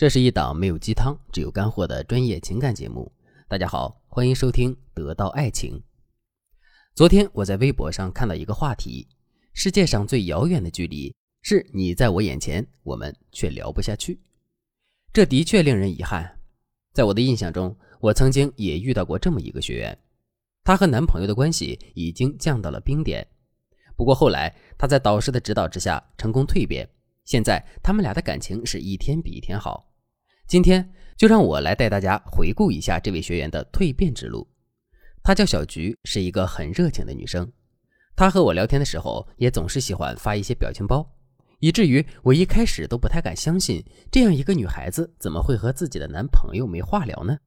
这是一档没有鸡汤，只有干货的专业情感节目。大家好，欢迎收听《得到爱情》。昨天我在微博上看到一个话题：世界上最遥远的距离是你在我眼前，我们却聊不下去。这的确令人遗憾。在我的印象中，我曾经也遇到过这么一个学员，她和男朋友的关系已经降到了冰点。不过后来，她在导师的指导之下成功蜕变，现在他们俩的感情是一天比一天好。今天就让我来带大家回顾一下这位学员的蜕变之路。她叫小菊，是一个很热情的女生。她和我聊天的时候，也总是喜欢发一些表情包，以至于我一开始都不太敢相信，这样一个女孩子怎么会和自己的男朋友没话聊呢？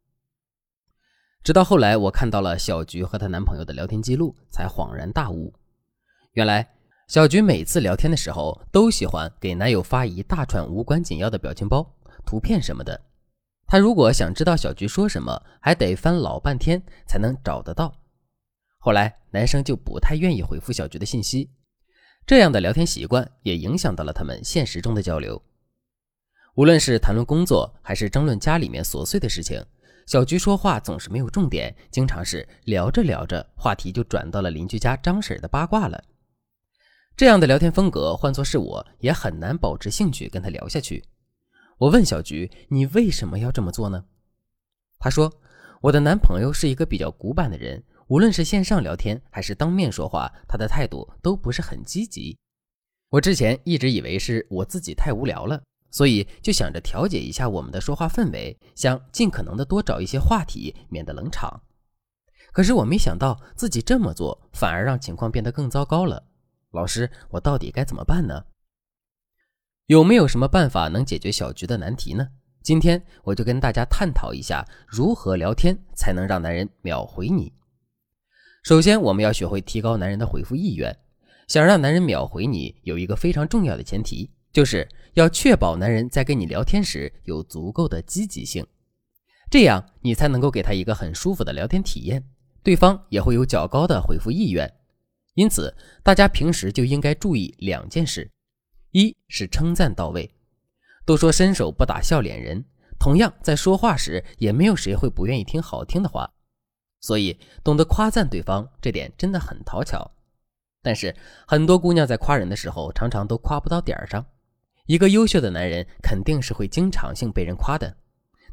直到后来我看到了小菊和她男朋友的聊天记录，才恍然大悟。原来小菊每次聊天的时候，都喜欢给男友发一大串无关紧要的表情包。图片什么的，他如果想知道小菊说什么，还得翻老半天才能找得到。后来男生就不太愿意回复小菊的信息，这样的聊天习惯也影响到了他们现实中的交流。无论是谈论工作，还是争论家里面琐碎的事情，小菊说话总是没有重点，经常是聊着聊着，话题就转到了邻居家张婶的八卦了。这样的聊天风格，换作是我也很难保持兴趣跟他聊下去。我问小菊：“你为什么要这么做呢？”她说：“我的男朋友是一个比较古板的人，无论是线上聊天还是当面说话，他的态度都不是很积极。我之前一直以为是我自己太无聊了，所以就想着调节一下我们的说话氛围，想尽可能的多找一些话题，免得冷场。可是我没想到自己这么做，反而让情况变得更糟糕了。老师，我到底该怎么办呢？”有没有什么办法能解决小菊的难题呢？今天我就跟大家探讨一下如何聊天才能让男人秒回你。首先，我们要学会提高男人的回复意愿。想让男人秒回你，有一个非常重要的前提，就是要确保男人在跟你聊天时有足够的积极性，这样你才能够给他一个很舒服的聊天体验，对方也会有较高的回复意愿。因此，大家平时就应该注意两件事。一是称赞到位，都说伸手不打笑脸人，同样在说话时也没有谁会不愿意听好听的话，所以懂得夸赞对方这点真的很讨巧。但是很多姑娘在夸人的时候，常常都夸不到点儿上。一个优秀的男人肯定是会经常性被人夸的，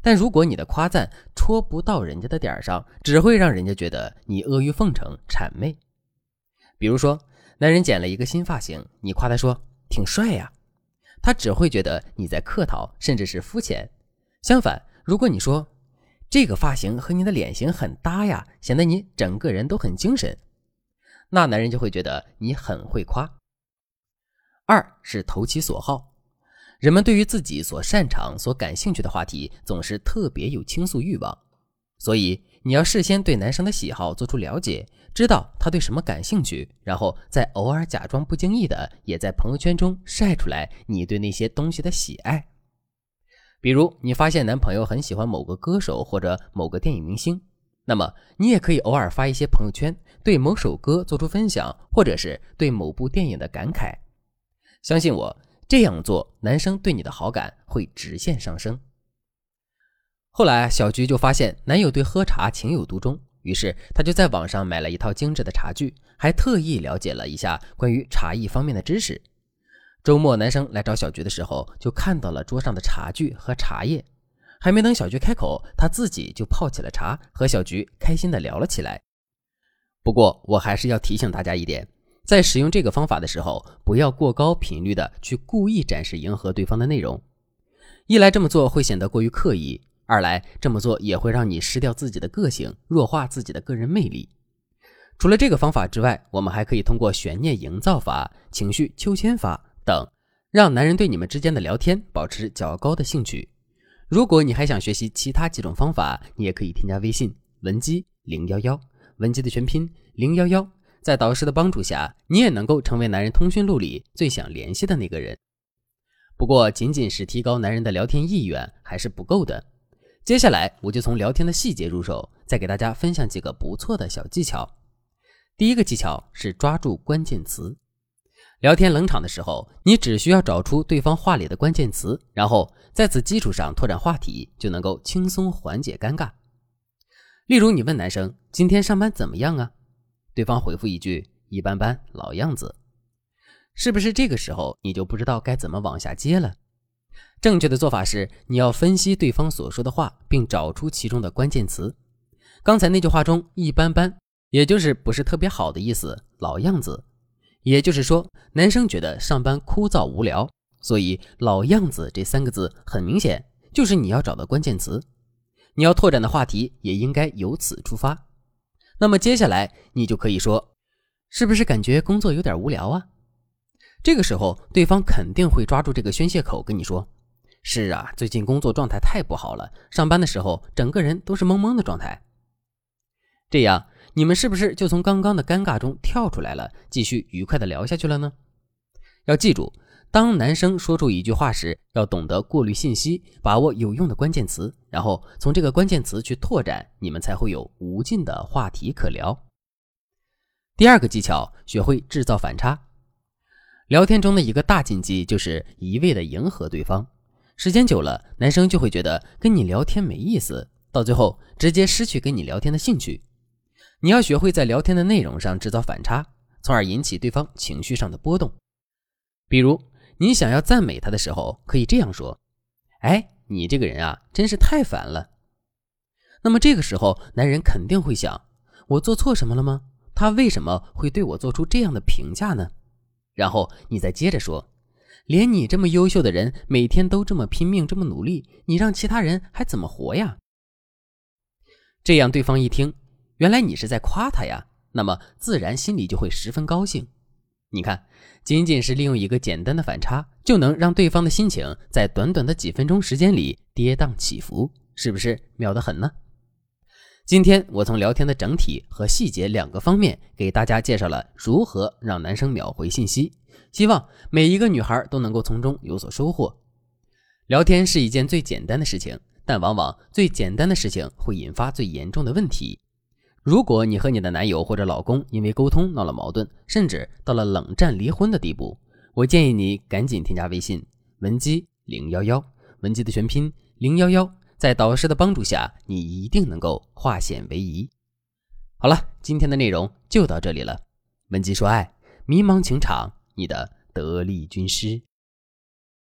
但如果你的夸赞戳不到人家的点儿上，只会让人家觉得你阿谀奉承、谄媚。比如说，男人剪了一个新发型，你夸他说。挺帅呀，他只会觉得你在客套，甚至是肤浅。相反，如果你说这个发型和你的脸型很搭呀，显得你整个人都很精神，那男人就会觉得你很会夸。二是投其所好，人们对于自己所擅长、所感兴趣的话题，总是特别有倾诉欲望，所以。你要事先对男生的喜好做出了解，知道他对什么感兴趣，然后再偶尔假装不经意的也在朋友圈中晒出来你对那些东西的喜爱。比如你发现男朋友很喜欢某个歌手或者某个电影明星，那么你也可以偶尔发一些朋友圈，对某首歌做出分享，或者是对某部电影的感慨。相信我，这样做男生对你的好感会直线上升。后来，小菊就发现男友对喝茶情有独钟，于是她就在网上买了一套精致的茶具，还特意了解了一下关于茶艺方面的知识。周末，男生来找小菊的时候，就看到了桌上的茶具和茶叶，还没等小菊开口，他自己就泡起了茶，和小菊开心的聊了起来。不过，我还是要提醒大家一点，在使用这个方法的时候，不要过高频率的去故意展示迎合对方的内容，一来这么做会显得过于刻意。二来这么做也会让你失掉自己的个性，弱化自己的个人魅力。除了这个方法之外，我们还可以通过悬念营造法、情绪秋千法等，让男人对你们之间的聊天保持较高的兴趣。如果你还想学习其他几种方法，你也可以添加微信文姬零幺幺，文姬的全拼零幺幺，在导师的帮助下，你也能够成为男人通讯录里最想联系的那个人。不过，仅仅是提高男人的聊天意愿还是不够的。接下来我就从聊天的细节入手，再给大家分享几个不错的小技巧。第一个技巧是抓住关键词。聊天冷场的时候，你只需要找出对方话里的关键词，然后在此基础上拓展话题，就能够轻松缓解尴尬。例如，你问男生今天上班怎么样啊？对方回复一句一般般，老样子。是不是这个时候你就不知道该怎么往下接了？正确的做法是，你要分析对方所说的话，并找出其中的关键词。刚才那句话中“一般般”，也就是不是特别好的意思，“老样子”，也就是说男生觉得上班枯燥无聊，所以“老样子”这三个字很明显就是你要找的关键词。你要拓展的话题也应该由此出发。那么接下来你就可以说：“是不是感觉工作有点无聊啊？”这个时候，对方肯定会抓住这个宣泄口跟你说：“是啊，最近工作状态太不好了，上班的时候整个人都是懵懵的状态。”这样，你们是不是就从刚刚的尴尬中跳出来了，继续愉快的聊下去了呢？要记住，当男生说出一句话时，要懂得过滤信息，把握有用的关键词，然后从这个关键词去拓展，你们才会有无尽的话题可聊。第二个技巧，学会制造反差。聊天中的一个大禁忌就是一味的迎合对方，时间久了，男生就会觉得跟你聊天没意思，到最后直接失去跟你聊天的兴趣。你要学会在聊天的内容上制造反差，从而引起对方情绪上的波动。比如，你想要赞美他的时候，可以这样说：“哎，你这个人啊，真是太烦了。”那么这个时候，男人肯定会想：我做错什么了吗？他为什么会对我做出这样的评价呢？然后你再接着说，连你这么优秀的人，每天都这么拼命，这么努力，你让其他人还怎么活呀？这样对方一听，原来你是在夸他呀，那么自然心里就会十分高兴。你看，仅仅是利用一个简单的反差，就能让对方的心情在短短的几分钟时间里跌宕起伏，是不是妙得很呢？今天我从聊天的整体和细节两个方面给大家介绍了如何让男生秒回信息，希望每一个女孩都能够从中有所收获。聊天是一件最简单的事情，但往往最简单的事情会引发最严重的问题。如果你和你的男友或者老公因为沟通闹了矛盾，甚至到了冷战离婚的地步，我建议你赶紧添加微信文姬零幺幺，文姬的全拼零幺幺。在导师的帮助下，你一定能够化险为夷。好了，今天的内容就到这里了。文姬说爱，迷茫情场，你的得力军师。